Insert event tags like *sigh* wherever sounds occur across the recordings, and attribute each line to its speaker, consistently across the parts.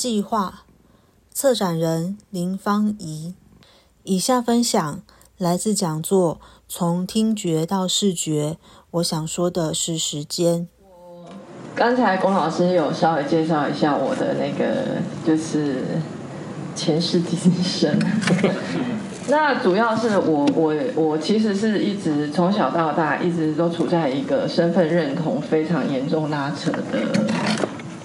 Speaker 1: 声计划，策展人林芳怡。以下分享来自讲座《从听觉到视觉》，我想说的是时间。
Speaker 2: 刚才龚老师有稍微介绍一下我的那个，就是前世今生。*laughs* 那主要是我我我其实是一直从小到大一直都处在一个身份认同非常严重拉扯的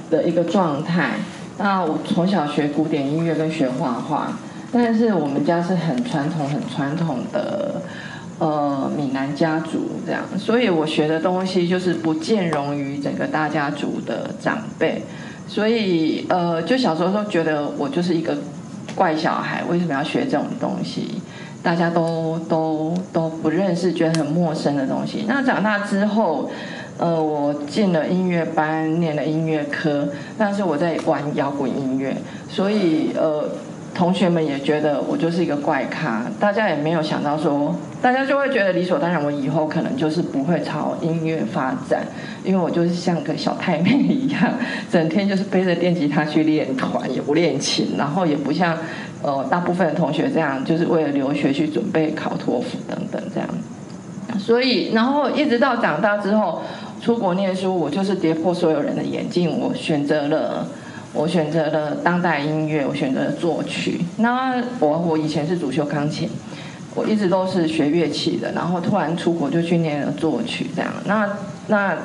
Speaker 2: 的一个状态。那我从小学古典音乐跟学画画，但是我们家是很传统很传统的呃闽南家族这样，所以我学的东西就是不兼容于整个大家族的长辈，所以呃就小时候都觉得我就是一个。怪小孩为什么要学这种东西？大家都都都不认识，觉得很陌生的东西。那长大之后，呃，我进了音乐班，念了音乐科，但是我在玩摇滚音乐，所以呃。同学们也觉得我就是一个怪咖，大家也没有想到说，大家就会觉得理所当然，我以后可能就是不会朝音乐发展，因为我就是像个小太妹一样，整天就是背着电吉他去练团，也不练琴，然后也不像呃大部分的同学这样，就是为了留学去准备考托福等等这样。所以，然后一直到长大之后出国念书，我就是跌破所有人的眼镜，我选择了。我选择了当代音乐，我选择了作曲。那我我以前是主修钢琴，我一直都是学乐器的。然后突然出国就去念了作曲，这样。那那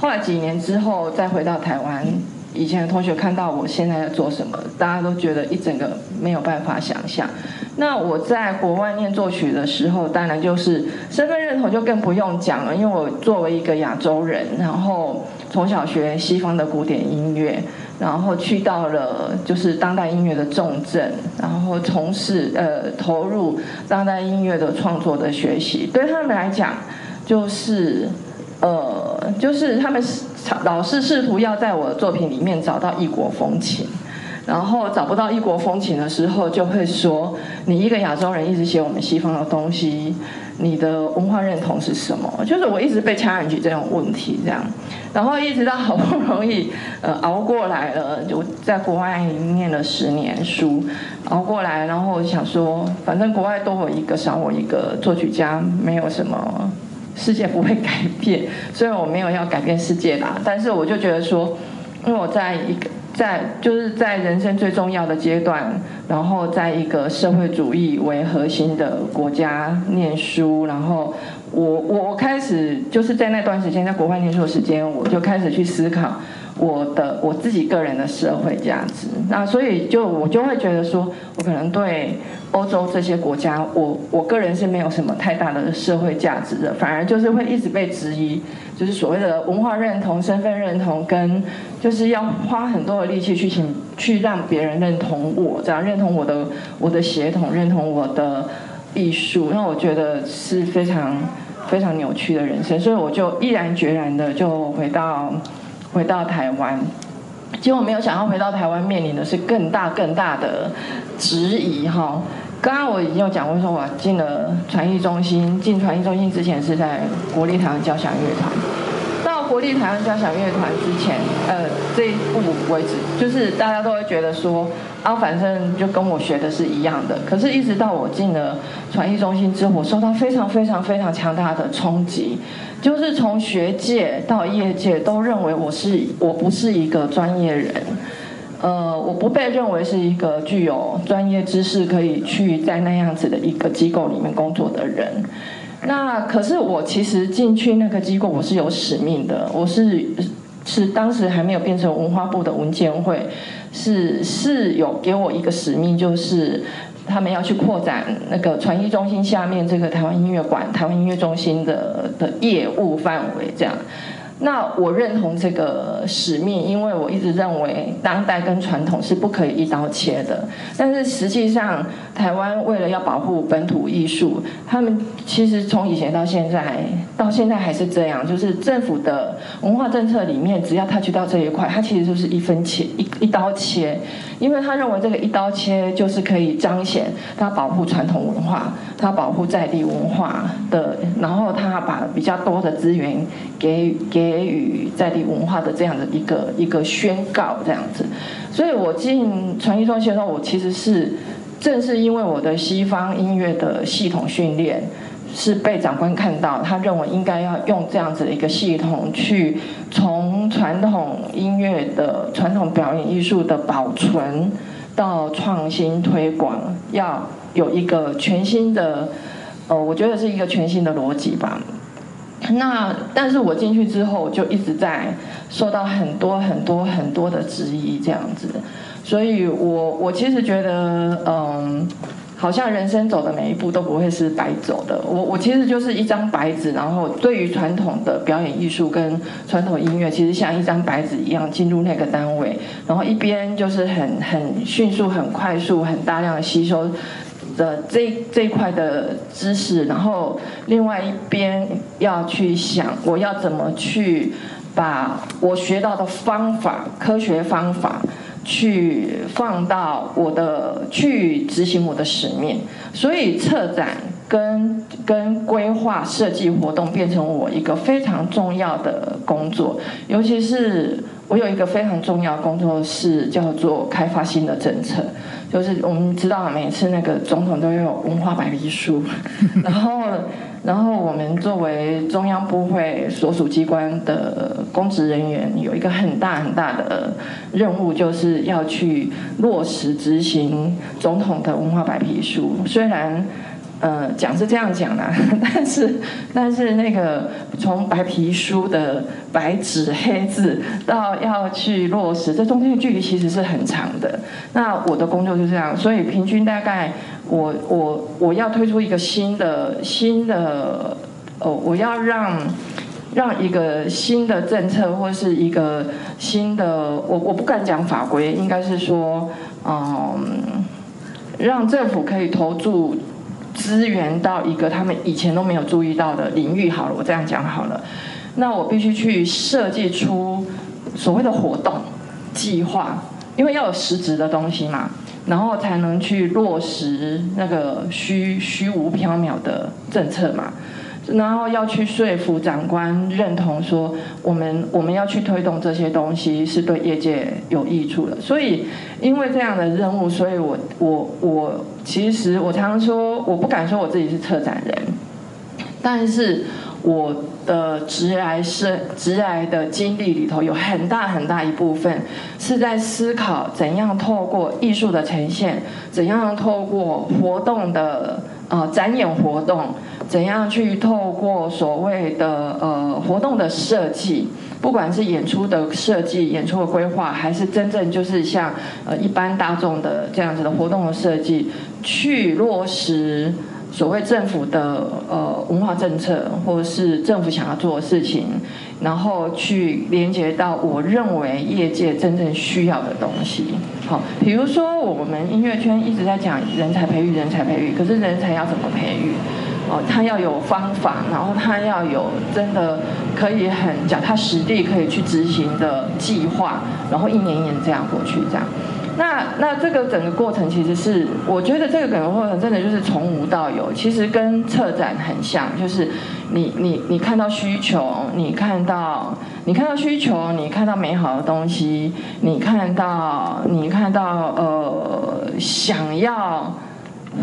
Speaker 2: 后来几年之后再回到台湾，以前的同学看到我现在在做什么，大家都觉得一整个没有办法想象。那我在国外念作曲的时候，当然就是身份认同就更不用讲了，因为我作为一个亚洲人，然后从小学西方的古典音乐。然后去到了就是当代音乐的重镇，然后从事呃投入当代音乐的创作的学习，对他们来讲，就是呃就是他们是老是试图要在我的作品里面找到异国风情。然后找不到异国风情的时候，就会说你一个亚洲人一直写我们西方的东西，你的文化认同是什么？就是我一直被 challenge 这种问题这样，然后一直到好不容易呃熬过来了，就在国外念了十年书，熬过来，然后我想说，反正国外多我一个少我一个作曲家，没有什么世界不会改变，*laughs* 虽然我没有要改变世界啦，但是我就觉得说，因为我在一个。在就是在人生最重要的阶段，然后在一个社会主义为核心的国家念书，然后我我我开始就是在那段时间在国外念书的时间，我就开始去思考。我的我自己个人的社会价值，那所以就我就会觉得说，我可能对欧洲这些国家，我我个人是没有什么太大的社会价值的，反而就是会一直被质疑，就是所谓的文化认同、身份认同，跟就是要花很多的力气去请去让别人认同我，这样认同我的我的血统，认同我的艺术，那我觉得是非常非常扭曲的人生，所以我就毅然决然的就回到。回到台湾，结果没有想到回到台湾面临的是更大更大的质疑哈。刚刚我已经有讲过，说我进了传艺中心，进传艺中心之前是在国立台湾交响乐团。到国立台湾交响乐团之前，呃，这一步为止，就是大家都会觉得说，啊，反正就跟我学的是一样的。可是，一直到我进了传艺中心之后，我受到非常非常非常强大的冲击。就是从学界到业界都认为我是我不是一个专业人，呃，我不被认为是一个具有专业知识可以去在那样子的一个机构里面工作的人。那可是我其实进去那个机构，我是有使命的，我是是当时还没有变成文化部的文件会，是是有给我一个使命，就是。他们要去扩展那个传艺中心下面这个台湾音乐馆、台湾音乐中心的的业务范围，这样。那我认同这个使命，因为我一直认为当代跟传统是不可以一刀切的。但是实际上，台湾为了要保护本土艺术，他们其实从以前到现在，到现在还是这样，就是政府的文化政策里面，只要他去到这一块，他其实就是一分切一一刀切，因为他认为这个一刀切就是可以彰显他保护传统文化，他保护在地文化的，然后他把比较多的资源给给。予在地文化的这样的一个一个宣告，这样子，所以我进传艺中心的时候，我其实是正是因为我的西方音乐的系统训练。是被长官看到，他认为应该要用这样子的一个系统去从传统音乐的传统表演艺术的保存到创新推广，要有一个全新的，呃，我觉得是一个全新的逻辑吧。那但是我进去之后就一直在受到很多很多很多的质疑，这样子，所以我我其实觉得，嗯。好像人生走的每一步都不会是白走的。我我其实就是一张白纸，然后对于传统的表演艺术跟传统音乐，其实像一张白纸一样进入那个单位，然后一边就是很很迅速、很快速、很大量的吸收的这这一块的知识，然后另外一边要去想我要怎么去把我学到的方法、科学方法。去放到我的去执行我的使命，所以策展跟跟规划设计活动变成我一个非常重要的工作，尤其是我有一个非常重要工作是叫做开发新的政策，就是我们知道每次那个总统都有文化白皮书，*laughs* 然后。然后我们作为中央部会所属机关的公职人员，有一个很大很大的任务，就是要去落实执行总统的文化白皮书。虽然。呃，讲是这样讲的，*laughs* 但是但是那个从白皮书的白纸黑字到要去落实，这中间的距离其实是很长的。那我的工作就这样，所以平均大概我我我要推出一个新的新的哦，我要让让一个新的政策或是一个新的，我我不敢讲法规，应该是说嗯，让政府可以投注。支援到一个他们以前都没有注意到的领域，好了，我这样讲好了。那我必须去设计出所谓的活动计划，因为要有实质的东西嘛，然后才能去落实那个虚虚无缥缈的政策嘛。然后要去说服长官认同说，我们我们要去推动这些东西是对业界有益处的。所以，因为这样的任务，所以我我我其实我常常说，我不敢说我自己是策展人，但是我的直癌是直癌的经历里头，有很大很大一部分是在思考怎样透过艺术的呈现，怎样透过活动的呃展演活动。怎样去透过所谓的呃活动的设计，不管是演出的设计、演出的规划，还是真正就是像呃一般大众的这样子的活动的设计，去落实所谓政府的呃文化政策，或是政府想要做的事情，然后去连接到我认为业界真正需要的东西。好，比如说我们音乐圈一直在讲人才培育，人才培育，可是人才要怎么培育？哦，他要有方法，然后他要有真的可以很脚踏实地可以去执行的计划，然后一年一年这样过去，这样。那那这个整个过程其实是，我觉得这个整个过程真的就是从无到有，其实跟策展很像，就是你你你看到需求，你看到你看到需求，你看到美好的东西，你看到你看到呃想要。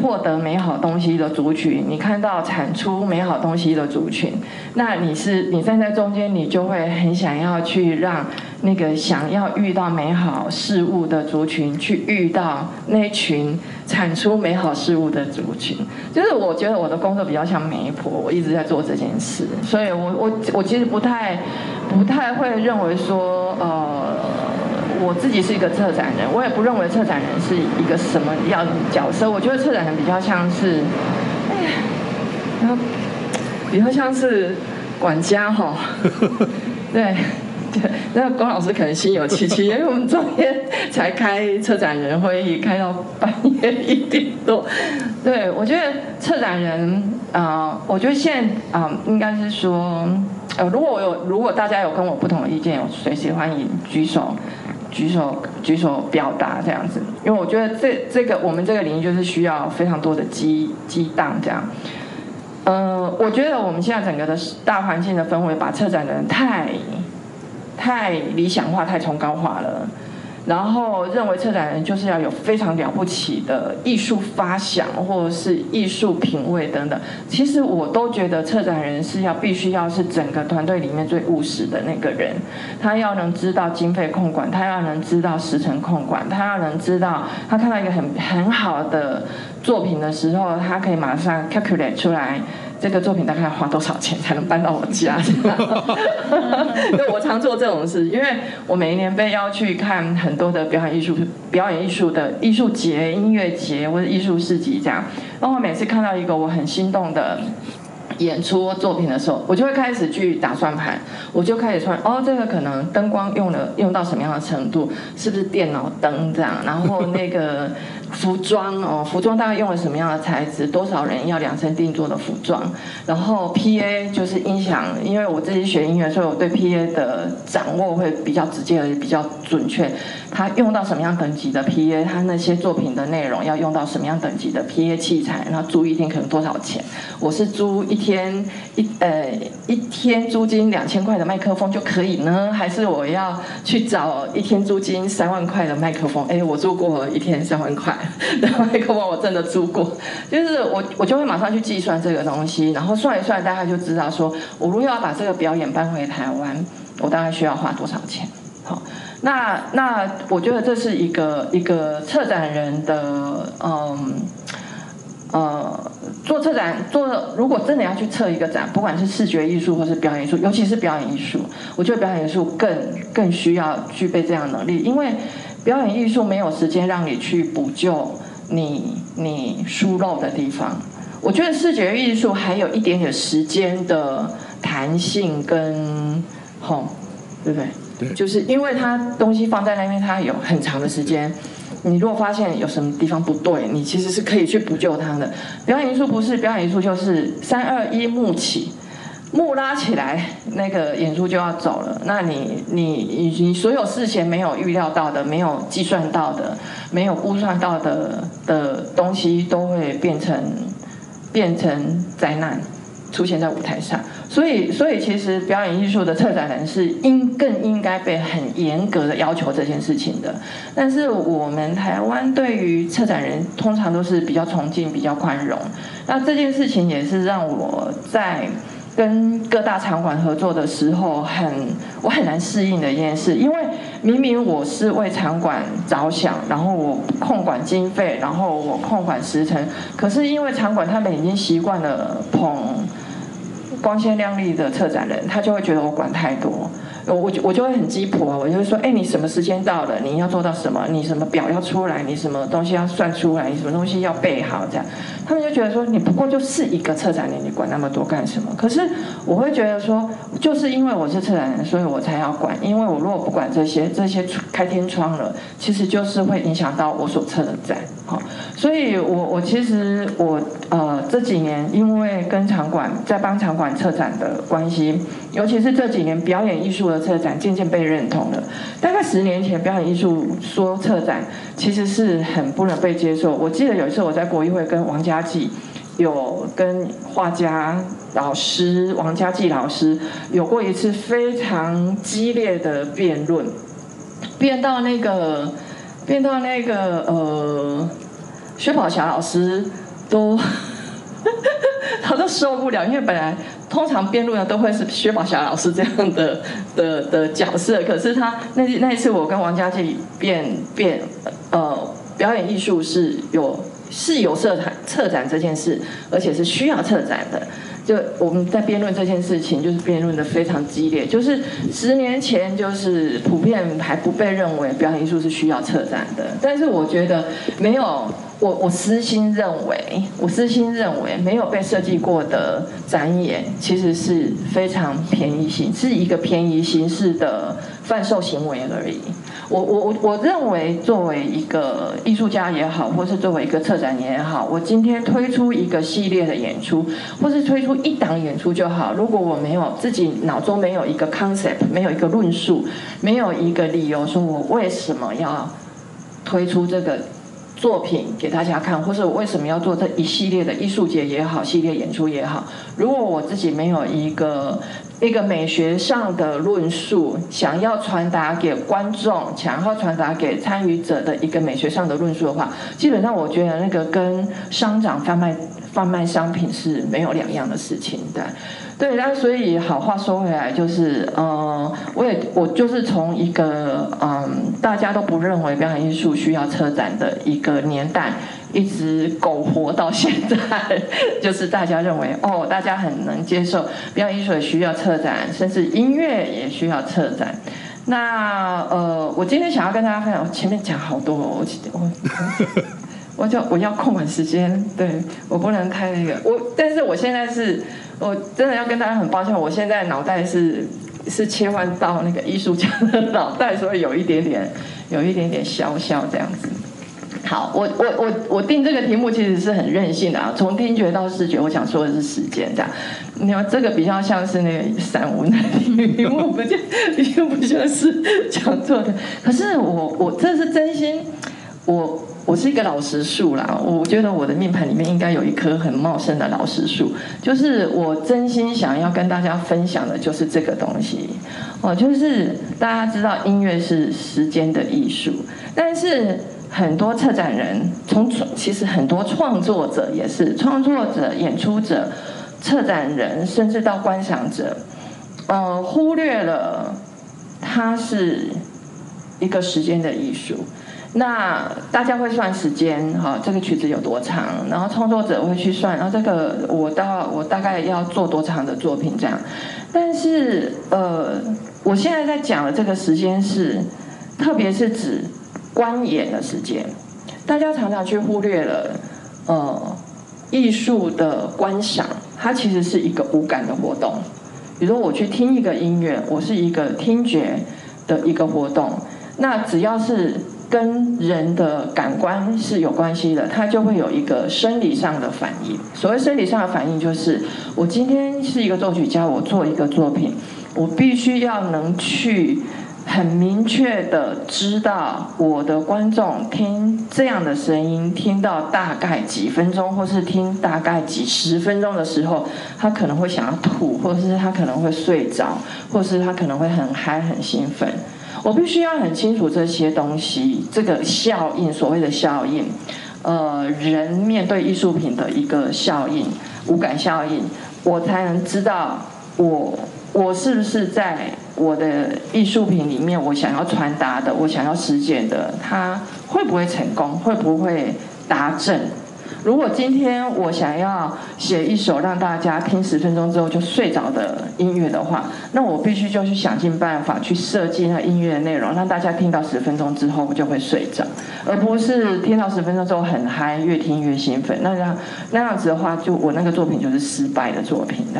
Speaker 2: 获得美好东西的族群，你看到产出美好东西的族群，那你是你站在中间，你就会很想要去让那个想要遇到美好事物的族群去遇到那群产出美好事物的族群。就是我觉得我的工作比较像媒婆，我一直在做这件事，所以我我我其实不太不太会认为说呃。我自己是一个策展人，我也不认为策展人是一个什么样的角色。我觉得策展人比较像是，哎呀，然后比较像是管家哈。*laughs* 对对，那龚老师可能心有戚戚，因为我们昨天才开策展人会议，开到半夜一点多。对，我觉得策展人啊，我觉得现在啊，应该是说，呃，如果我有，如果大家有跟我不同的意见，我随时欢迎举手。举手举手表达这样子，因为我觉得这这个我们这个领域就是需要非常多的激激荡这样。呃，我觉得我们现在整个的大环境的氛围，把策展的人太太理想化、太崇高化了。然后认为策展人就是要有非常了不起的艺术发想或者是艺术品味等等。其实我都觉得策展人是要必须要是整个团队里面最务实的那个人，他要能知道经费控管，他要能知道时程控管，他要能知道他看到一个很很好的作品的时候，他可以马上 calculate 出来。这个作品大概要花多少钱才能搬到我家？因为我常做这种事，因为我每一年被邀去看很多的表演艺术、表演艺术的艺术节、音乐节或者艺术市集这样，然后我每次看到一个我很心动的。演出作品的时候，我就会开始去打算盘，我就开始算哦，这个可能灯光用了用到什么样的程度，是不是电脑灯这样？然后那个服装哦，服装大概用了什么样的材质？多少人要量身定做的服装？然后 PA 就是音响，因为我自己学音乐，所以我对 PA 的掌握会比较直接而且比较准确。他用到什么样等级的 PA？他那些作品的内容要用到什么样等级的 PA 器材？然后租一天可能多少钱？我是租一天一呃一天租金两千块的麦克风就可以呢？还是我要去找一天租金三万块的麦克风？哎，我租过一天三万块的麦克风，我真的租过。就是我我就会马上去计算这个东西，然后算一算，大概就知道说，我如果要把这个表演搬回台湾，我大概需要花多少钱？好。那那我觉得这是一个一个策展人的嗯呃做策展做如果真的要去策一个展，不管是视觉艺术或是表演艺术，尤其是表演艺术，我觉得表演艺术更更需要具备这样能力，因为表演艺术没有时间让你去补救你你疏漏的地方。我觉得视觉艺术还有一点点时间的弹性跟吼，对不对？就是因为它东西放在那边，它有很长的时间。你如果发现有什么地方不对，你其实是可以去补救它的。表演艺术不是表演艺术，就是三二一幕起，幕拉起来，那个演出就要走了。那你你你你所有事前没有预料到的、没有计算到的、没有估算到的的东西，都会变成变成灾难。出现在舞台上，所以，所以其实表演艺术的策展人是应更应该被很严格的要求这件事情的。但是我们台湾对于策展人通常都是比较崇敬、比较宽容。那这件事情也是让我在跟各大场馆合作的时候很我很难适应的一件事，因为明明我是为场馆着想，然后我控管经费，然后我控管时程，可是因为场馆他们已经习惯了捧。光鲜亮丽的策展人，他就会觉得我管太多，我我就我就会很鸡婆，我就会说，哎，你什么时间到了？你要做到什么？你什么表要出来？你什么东西要算出来？你什么东西要备好？这样，他们就觉得说，你不过就是一个策展人，你管那么多干什么？可是我会觉得说，就是因为我是策展人，所以我才要管，因为我如果不管这些，这些开天窗了，其实就是会影响到我所策的展，好。所以，我我其实我呃这几年因为跟场馆在帮场馆策展的关系，尤其是这几年表演艺术的策展渐渐被认同了。大概十年前，表演艺术说策展其实是很不能被接受。我记得有一次我在国艺会跟王家骥有跟画家老师王家骥老师有过一次非常激烈的辩论，辩到那个辩到那个呃。薛宝霞老师都 *laughs* 他都受不了，因为本来通常辩论呢都会是薛宝霞老师这样的的的角色，可是他那那一次我跟王家骥辩辩呃表演艺术是有是有策展策展这件事，而且是需要策展的。就我们在辩论这件事情，就是辩论的非常激烈。就是十年前，就是普遍还不被认为表演艺术是需要策展的，但是我觉得没有。我我私心认为，我私心认为，没有被设计过的展演其实是非常便宜形，是一个便宜形式的贩售行为而已。我我我我认为，作为一个艺术家也好，或是作为一个策展人也好，我今天推出一个系列的演出，或是推出一档演出就好。如果我没有自己脑中没有一个 concept，没有一个论述，没有一个理由，说我为什么要推出这个。作品给大家看，或是我为什么要做这一系列的艺术节也好，系列演出也好。如果我自己没有一个一个美学上的论述，想要传达给观众，想要传达给参与者的一个美学上的论述的话，基本上我觉得那个跟商场贩卖贩卖商品是没有两样的事情的。对，那所以好话说回来，就是，呃，我也我就是从一个，嗯，大家都不认为表演艺术需要策展的一个年代，一直苟活到现在，*laughs* 就是大家认为，哦，大家很能接受表演艺术也需要策展，甚至音乐也需要策展。那，呃，我今天想要跟大家分享，我前面讲好多，我我我就我要控管时间，对我不能太那个，我，但是我现在是。我真的要跟大家很抱歉，我现在脑袋是是切换到那个艺术家的脑袋，所以有一点点有一点点消消这样子。好，我我我我定这个题目其实是很任性的啊，从听觉到视觉，我想说的是时间这样。你看这个比较像是那个散文的题目，*laughs* 不就已经不像是讲座的。可是我我这是真心，我。我是一个老实树啦，我觉得我的命盘里面应该有一棵很茂盛的老实树，就是我真心想要跟大家分享的，就是这个东西哦，就是大家知道音乐是时间的艺术，但是很多策展人，从其实很多创作者也是创作者、演出者、策展人，甚至到观赏者，呃，忽略了它是一个时间的艺术。那大家会算时间哈，这个曲子有多长？然后创作者会去算，然后这个我到我大概要做多长的作品这样。但是呃，我现在在讲的这个时间是，特别是指观演的时间。大家常常去忽略了，呃，艺术的观赏，它其实是一个无感的活动。比如我去听一个音乐，我是一个听觉的一个活动。那只要是跟人的感官是有关系的，它就会有一个生理上的反应。所谓生理上的反应，就是我今天是一个作曲家，我做一个作品，我必须要能去很明确的知道我的观众听这样的声音，听到大概几分钟，或是听大概几十分钟的时候，他可能会想要吐，或者是他可能会睡着，或是他可能会很嗨、很兴奋。我必须要很清楚这些东西，这个效应，所谓的效应，呃，人面对艺术品的一个效应，无感效应，我才能知道我我是不是在我的艺术品里面，我想要传达的，我想要实践的，它会不会成功，会不会达正。如果今天我想要写一首让大家听十分钟之后就睡着的音乐的话，那我必须就去想尽办法去设计那音乐的内容，让大家听到十分钟之后就会睡着，而不是听到十分钟之后很嗨，越听越兴奋。那样那样子的话，就我那个作品就是失败的作品的。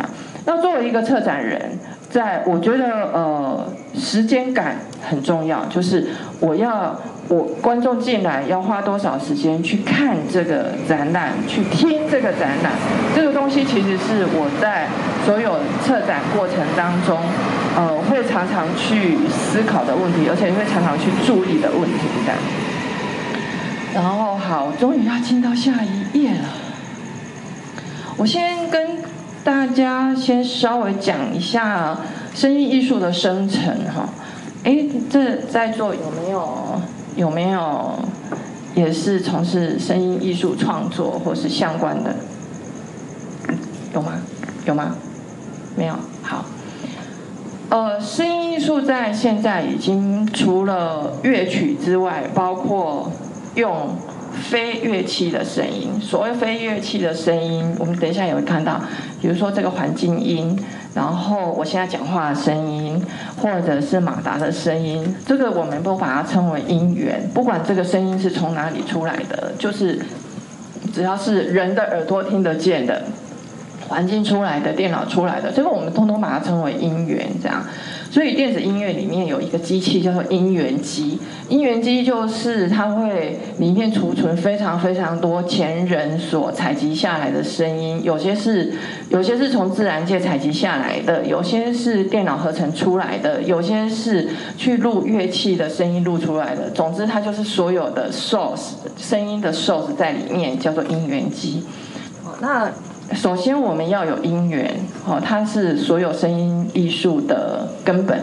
Speaker 2: 那作为一个策展人，在我觉得呃时间感很重要，就是我要。我观众进来要花多少时间去看这个展览，去听这个展览，这个东西其实是我在所有策展过程当中，呃，会常常去思考的问题，而且会常常去注意的问题的。然后好，终于要进到下一页了。我先跟大家先稍微讲一下声音艺术的生成哈。哎，这在座有没有？有没有也是从事声音艺术创作或是相关的？有吗？有吗？没有。好，呃，声音艺术在现在已经除了乐曲之外，包括用非乐器的声音。所谓非乐器的声音，我们等一下也会看到，比如说这个环境音。然后我现在讲话的声音，或者是马达的声音，这个我们都把它称为音源。不管这个声音是从哪里出来的，就是只要是人的耳朵听得见的，环境出来的、电脑出来的，这个我们通通把它称为音源，这样。所以电子音乐里面有一个机器叫做音源机，音源机就是它会里面储存非常非常多前人所采集下来的声音，有些是有些是从自然界采集下来的，有些是电脑合成出来的，有些是去录乐器的声音录出来的。总之，它就是所有的 source 声音的 source 在里面，叫做音源机。那首先，我们要有音源，哦，它是所有声音艺术的根本。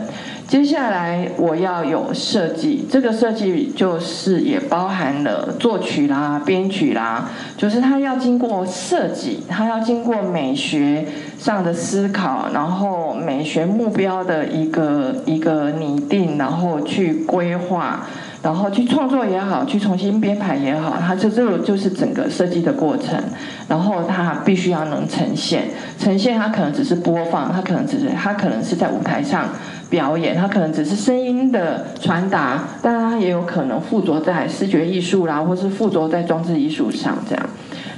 Speaker 2: 接下来，我要有设计，这个设计就是也包含了作曲啦、编曲啦，就是它要经过设计，它要经过美学上的思考，然后美学目标的一个一个拟定，然后去规划。然后去创作也好，去重新编排也好，它就这个就是整个设计的过程。然后它必须要能呈现，呈现它可能只是播放，它可能只是它可能是在舞台上表演，它可能只是声音的传达，但它也有可能附着在视觉艺术啦，或是附着在装置艺术上这样。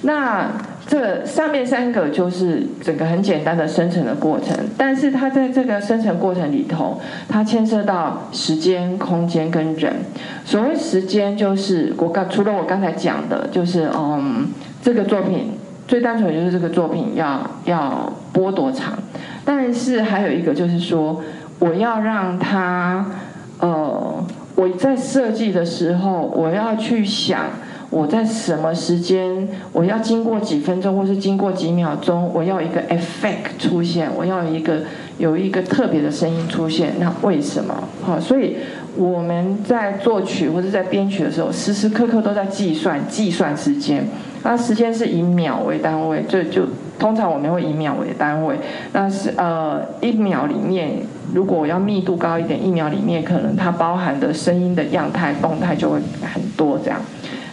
Speaker 2: 那。这上面三个就是整个很简单的生成的过程，但是它在这个生成过程里头，它牵涉到时间、空间跟人。所谓时间，就是我刚除了我刚才讲的，就是嗯，这个作品最单纯就是这个作品要要播多长，但是还有一个就是说，我要让它呃，我在设计的时候，我要去想。我在什么时间？我要经过几分钟，或是经过几秒钟，我要一个 effect 出现，我要一个有一个特别的声音出现。那为什么？好，所以我们在作曲或者在编曲的时候，时时刻刻都在计算计算时间。那时间是以秒为单位，就就通常我们会以秒为单位。那是呃一秒里面，如果我要密度高一点，一秒里面可能它包含的声音的样态动态就会很多这样。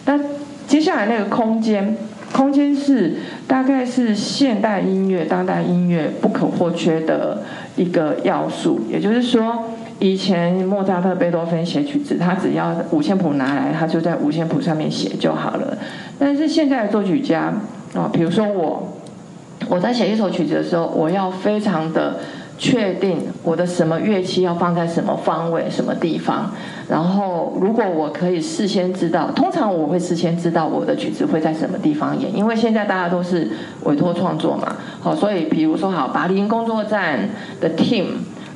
Speaker 2: 那接下来那个空间，空间是大概是现代音乐、当代音乐不可或缺的一个要素。也就是说，以前莫扎特、贝多芬写曲子，他只要五线谱拿来，他就在五线谱上面写就好了。但是现在的作曲家啊，比如说我，我在写一首曲子的时候，我要非常的。确定我的什么乐器要放在什么方位、什么地方，然后如果我可以事先知道，通常我会事先知道我的曲子会在什么地方演，因为现在大家都是委托创作嘛，好，所以比如说好，巴林工作站的 team。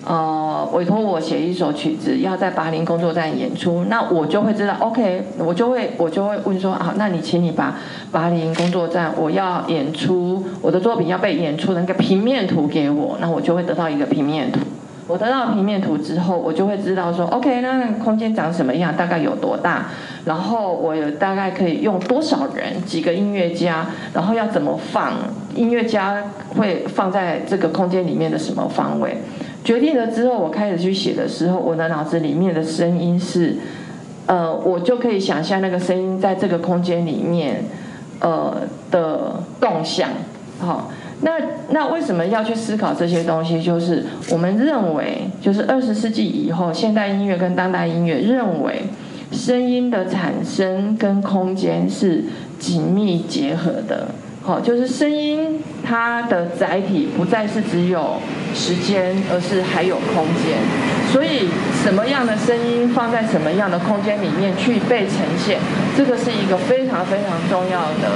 Speaker 2: 呃，委托我写一首曲子，要在巴林工作站演出，那我就会知道，OK，我就会我就会问说，啊，那你请你把巴林工作站我要演出我的作品要被演出的那个平面图给我，那我就会得到一个平面图。我得到平面图之后，我就会知道说，OK，那空间长什么样，大概有多大，然后我有大概可以用多少人，几个音乐家，然后要怎么放，音乐家会放在这个空间里面的什么方位。决定了之后，我开始去写的时候，我的脑子里面的声音是，呃，我就可以想象那个声音在这个空间里面，呃的动向。好，那那为什么要去思考这些东西？就是我们认为，就是二十世纪以后，现代音乐跟当代音乐认为，声音的产生跟空间是紧密结合的。好，就是声音，它的载体不再是只有时间，而是还有空间。所以，什么样的声音放在什么样的空间里面去被呈现，这个是一个非常非常重要的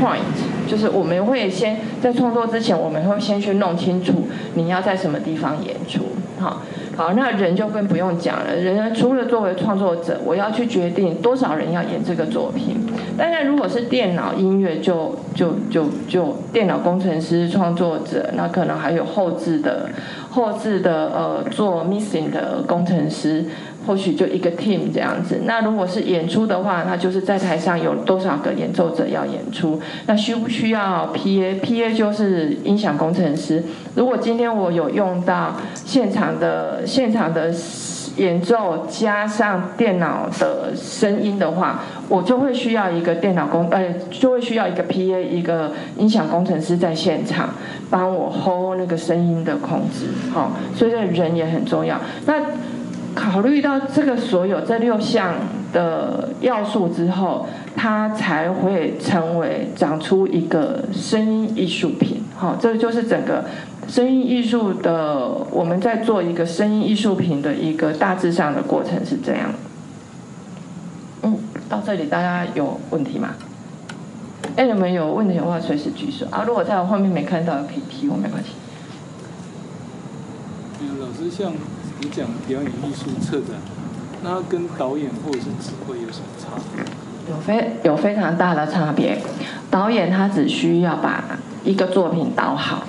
Speaker 2: point。就是我们会先在创作之前，我们会先去弄清楚你要在什么地方演出。好。好，那人就更不用讲了。人除了作为创作者，我要去决定多少人要演这个作品。当然，如果是电脑音乐，就就就就电脑工程师、创作者，那可能还有后置的、后置的呃做 missing 的工程师。或许就一个 team 这样子。那如果是演出的话，那就是在台上有多少个演奏者要演出？那需不需要 PA？PA 就是音响工程师。如果今天我有用到现场的现场的演奏加上电脑的声音的话，我就会需要一个电脑工，呃，就会需要一个 PA，一个音响工程师在现场帮我 hold 那个声音的控制。好，所以这人也很重要。那考虑到这个所有这六项的要素之后，它才会成为长出一个声音艺术品。好，这个就是整个声音艺术的，我们在做一个声音艺术品的一个大致上的过程是这样。嗯，到这里大家有问题吗？哎，你们有问题的话随时举手啊！如果在我后面没看到，可以提我没关系。
Speaker 3: 嗯，老师，像你讲表演艺术策展，那跟导演或者是指挥有什么差别？
Speaker 2: 有非有非常大的差别。导演他只需要把一个作品导好，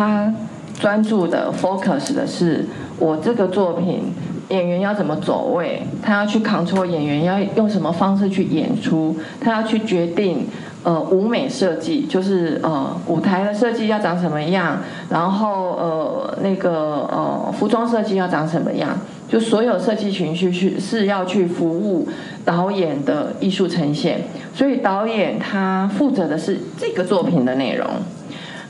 Speaker 2: 他专注的 focus 的是我这个作品演员要怎么走位，他要去 control 演员要用什么方式去演出，他要去决定。呃，舞美设计就是呃，舞台的设计要长什么样，然后呃，那个呃，服装设计要长什么样，就所有设计情绪去是要去服务导演的艺术呈现，所以导演他负责的是这个作品的内容，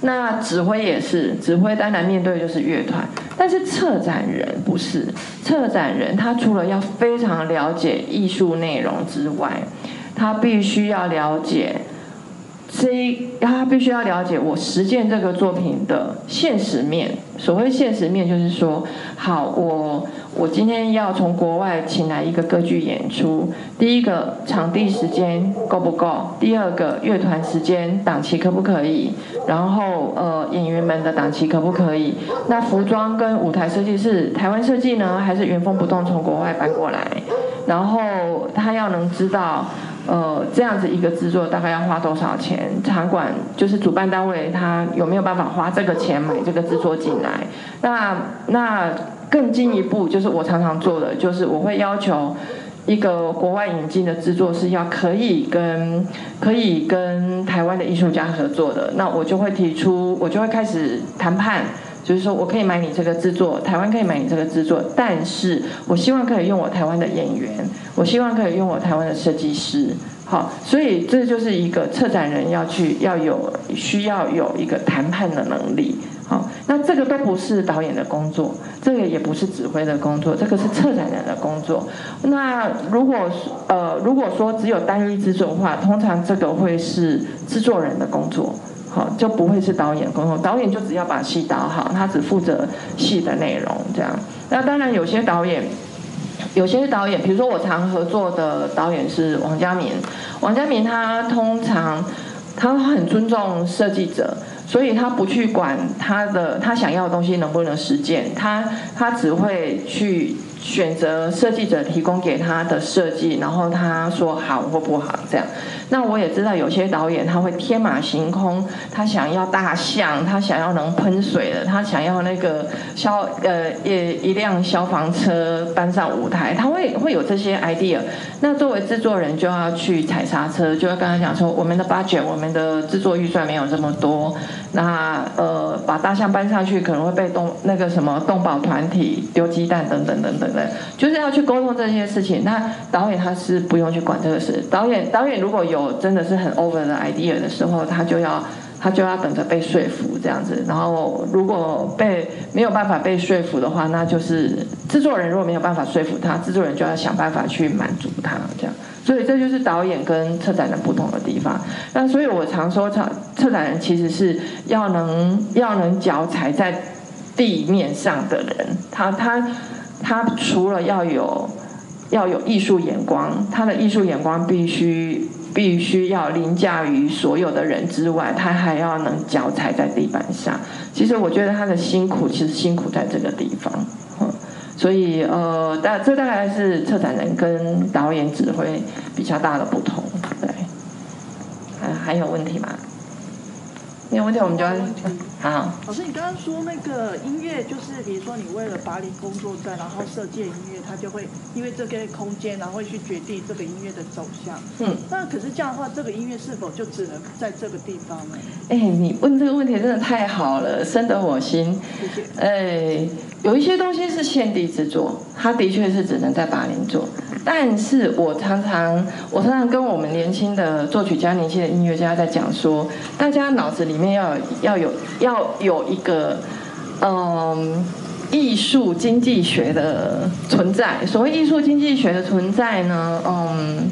Speaker 2: 那指挥也是，指挥当然面对就是乐团，但是策展人不是，策展人他除了要非常了解艺术内容之外，他必须要了解。所以他必须要了解我实践这个作品的现实面。所谓现实面，就是说，好，我我今天要从国外请来一个歌剧演出。第一个，场地时间够不够？第二个，乐团时间档期可不可以？然后，呃，演员们的档期可不可以？那服装跟舞台设计是台湾设计呢，还是原封不动从国外搬过来？然后他要能知道。呃，这样子一个制作大概要花多少钱？场馆就是主办单位，他有没有办法花这个钱买这个制作进来？那那更进一步，就是我常常做的，就是我会要求一个国外引进的制作是要可以跟可以跟台湾的艺术家合作的，那我就会提出，我就会开始谈判。就是说我可以买你这个制作，台湾可以买你这个制作，但是我希望可以用我台湾的演员，我希望可以用我台湾的设计师，好，所以这就是一个策展人要去要有需要有一个谈判的能力，好，那这个都不是导演的工作，这个也不是指挥的工作，这个是策展人的工作。那如果呃如果说只有单一制作的话，通常这个会是制作人的工作。好，就不会是导演工作。导演就只要把戏导好，他只负责戏的内容这样。那当然有些导演，有些导演，比如说我常合作的导演是王家明。王家明他通常他很尊重设计者，所以他不去管他的他想要的东西能不能实践，他他只会去。选择设计者提供给他的设计，然后他说好或不好这样。那我也知道有些导演他会天马行空，他想要大象，他想要能喷水的，他想要那个消呃一一辆消防车搬上舞台，他会会有这些 idea。那作为制作人就要去踩刹车，就要跟他讲说我们的 budget，我们的制作预算没有这么多。那呃把大象搬上去可能会被动那个什么动保团体丢鸡蛋等等等等。对，就是要去沟通这些事情。那导演他是不用去管这个事。导演导演如果有真的是很 over 的 idea 的时候，他就要他就要等着被说服这样子。然后如果被没有办法被说服的话，那就是制作人如果没有办法说服他，制作人就要想办法去满足他这样。所以这就是导演跟策展人不同的地方。那所以我常说，策策展人其实是要能要能脚踩在地面上的人，他他。他除了要有要有艺术眼光，他的艺术眼光必须必须要凌驾于所有的人之外，他还要能脚踩在地板上。其实我觉得他的辛苦，其实辛苦在这个地方。所以呃，大这大概是策展人跟导演指挥比较大的不同。对，还还有问题吗？没有问题，我们就好。
Speaker 4: 老师，你刚刚说那个音乐，就是比如说你为了巴黎工作站，然后设计音乐，它就会因为这个空间，然后会去决定这个音乐的走向。嗯。那可是这样的话，这个音乐是否就只能在这个地方呢？
Speaker 2: 哎，你问这个问题真的太好了，深得我心。
Speaker 4: 谢谢。
Speaker 2: 哎，有一些东西是限地制作，它的确是只能在巴黎做。但是我常常，我常常跟我们年轻的作曲家、年轻的音乐家在讲说，大家脑子里面要要有要有一个，嗯，艺术经济学的存在。所谓艺术经济学的存在呢，嗯，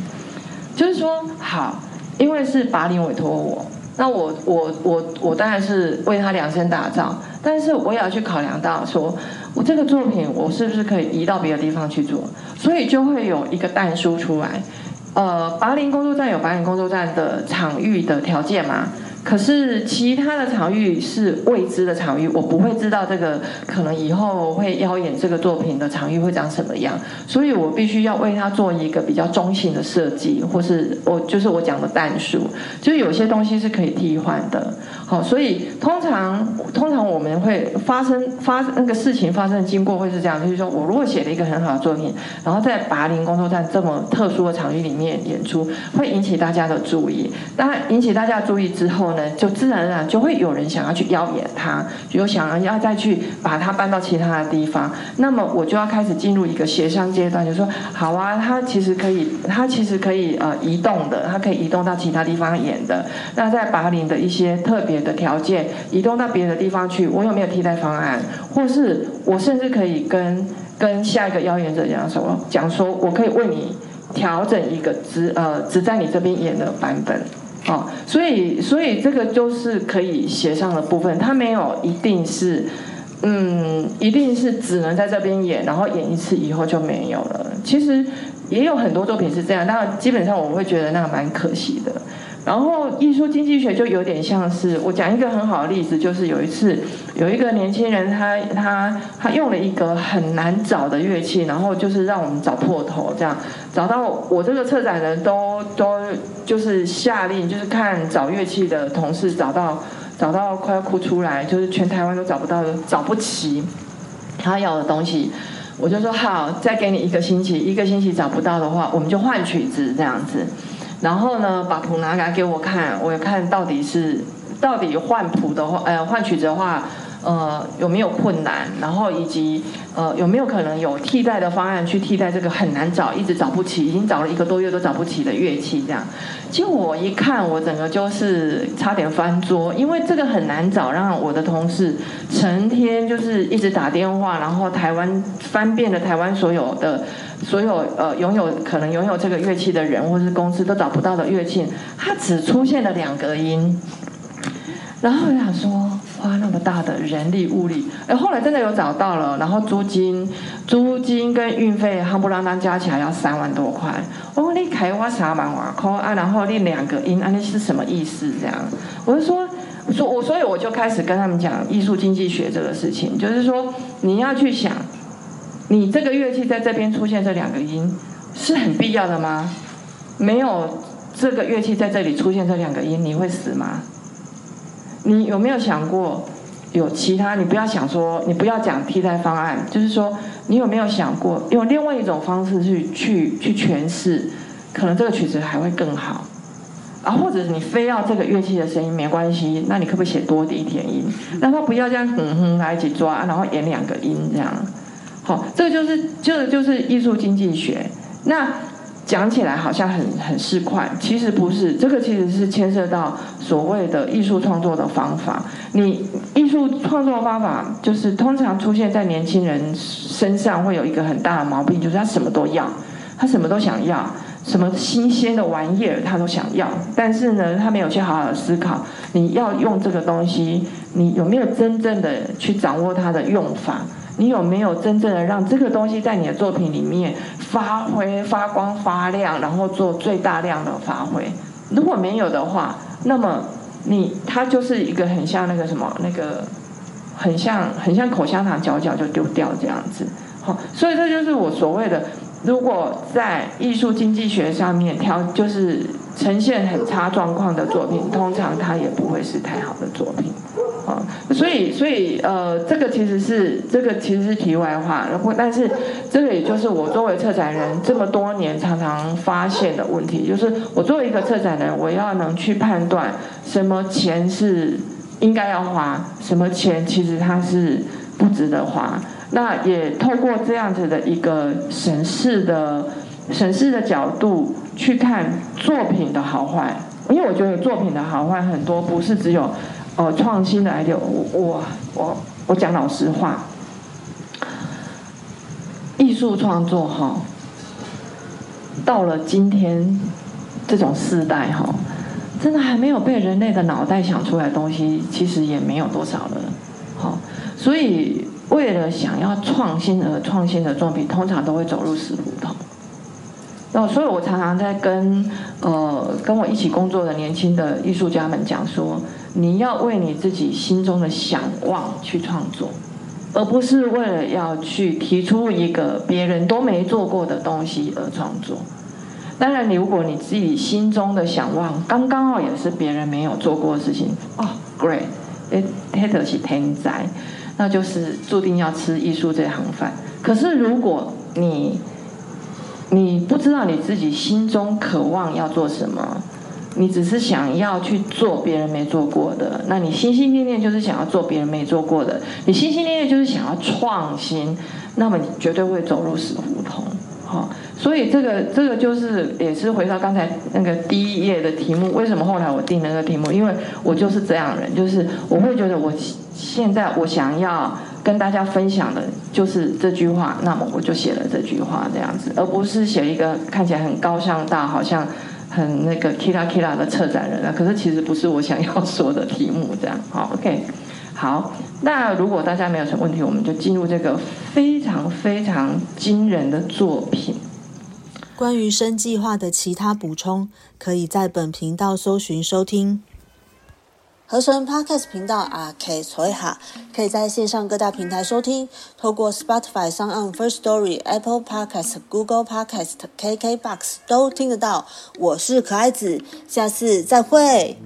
Speaker 2: 就是说，好，因为是巴林委托我，那我我我我当然是为他量身打造，但是我也要去考量到说，我这个作品我是不是可以移到别的地方去做，所以就会有一个弹书出来。呃，拔林工作站有拔林工作站的场域的条件嘛？可是其他的场域是未知的场域，我不会知道这个可能以后会邀演这个作品的场域会长什么样，所以我必须要为它做一个比较中性的设计，或是我就是我讲的弹数，就是有些东西是可以替换的。好，所以通常通常我们会发生发那个事情发生的经过会是这样，就是说我如果写了一个很好的作品，然后在拔林工作站这么特殊的场域里面演出，会引起大家的注意。当然引起大家注意之后呢。就自然而然就会有人想要去邀演他，就想要要再去把他搬到其他的地方。那么我就要开始进入一个协商阶段，就说好啊，他其实可以，他其实可以呃移动的，他可以移动到其他地方演的。那在拔林的一些特别的条件，移动到别的地方去，我有没有替代方案？或是我甚至可以跟跟下一个邀演者讲说，讲说我可以为你调整一个只呃只在你这边演的版本。哦，所以所以这个就是可以协商的部分，它没有一定是，嗯，一定是只能在这边演，然后演一次以后就没有了。其实也有很多作品是这样，但基本上我会觉得那个蛮可惜的。然后艺术经济学就有点像是我讲一个很好的例子，就是有一次有一个年轻人，他他他用了一个很难找的乐器，然后就是让我们找破头，这样找到我这个策展人都都就是下令，就是看找乐器的同事找到找到快要哭出来，就是全台湾都找不到找不齐他要的东西，我就说好，再给你一个星期，一个星期找不到的话，我们就换曲子这样子。然后呢，把谱拿来给我看，我看到底是到底换谱的话，呃，换曲子的话，呃，有没有困难？然后以及呃，有没有可能有替代的方案去替代这个很难找，一直找不起，已经找了一个多月都找不起的乐器？这样，结果我一看，我整个就是差点翻桌，因为这个很难找，让我的同事成天就是一直打电话，然后台湾翻遍了台湾所有的。所有呃拥有可能拥有这个乐器的人或是公司都找不到的乐器，它只出现了两个音。然后我想说，花那么大的人力物力，哎，后来真的有找到了，然后租金、租金跟运费，夯不啷当加起来要三万多块。我说你开我三万瓦块啊，然后练两个音，啊，那是什么意思？这样，我就说，说我所以我就开始跟他们讲艺术经济学这个事情，就是说你要去想。你这个乐器在这边出现这两个音，是很必要的吗？没有这个乐器在这里出现这两个音，你会死吗？你有没有想过有其他？你不要想说，你不要讲替代方案，就是说，你有没有想过用另外一种方式去去去诠释，可能这个曲子还会更好？啊，或者你非要这个乐器的声音没关系，那你可不可以写多一点音？让他不要这样哼哼来一起抓，然后演两个音这样。好，这个就是这个就是艺术经济学。那讲起来好像很很市侩，其实不是。这个其实是牵涉到所谓的艺术创作的方法。你艺术创作方法就是通常出现在年轻人身上，会有一个很大的毛病，就是他什么都要，他什么都想要，什么新鲜的玩意儿他都想要。但是呢，他没有去好好思考，你要用这个东西，你有没有真正的去掌握它的用法？你有没有真正的让这个东西在你的作品里面发挥、发光、发亮，然后做最大量的发挥？如果没有的话，那么你它就是一个很像那个什么，那个很像很像口香糖，嚼嚼就丢掉这样子。好，所以这就是我所谓的，如果在艺术经济学上面挑，就是呈现很差状况的作品，通常它也不会是太好的作品。啊，所以，所以，呃，这个其实是这个其实是题外话，然后，但是这个也就是我作为策展人这么多年常常发现的问题，就是我作为一个策展人，我要能去判断什么钱是应该要花，什么钱其实它是不值得花。那也透过这样子的一个审视的审视的角度去看作品的好坏，因为我觉得作品的好坏很多不是只有。哦，创新的 idea，我我我我讲老实话，艺术创作哈，到了今天这种时代哈，真的还没有被人类的脑袋想出来的东西，其实也没有多少了。好，所以为了想要创新而创新的作品，通常都会走入死胡同。哦，所以我常常在跟呃跟我一起工作的年轻的艺术家们讲说，你要为你自己心中的想望去创作，而不是为了要去提出一个别人都没做过的东西而创作。当然，你如果你自己心中的想望刚刚好也是别人没有做过的事情，哦，great，哎，黑特是天灾，那就是注定要吃艺术这行饭。可是如果你你不知道你自己心中渴望要做什么，你只是想要去做别人没做过的，那你心心念念就是想要做别人没做过的，你心心念念就是想要创新，那么你绝对会走入死胡同。好，所以这个这个就是也是回到刚才那个第一页的题目，为什么后来我定那个题目？因为我就是这样人，就是我会觉得我现在我想要。跟大家分享的就是这句话，那么我就写了这句话这样子，而不是写一个看起来很高尚大，好像很那个 kira kira 的策展人啊。可是其实不是我想要说的题目，这样好 OK。好，那如果大家没有什么问题，我们就进入这个非常非常惊人的作品。
Speaker 1: 关于生计划的其他补充，可以在本频道搜寻收听。合成 Podcast 频道啊，可以随哈，可以在线上各大平台收听，透过 Spotify、上岸 First Story、Apple Podcast、Google Podcast、KKBox 都听得到。我是可爱子，下次再会。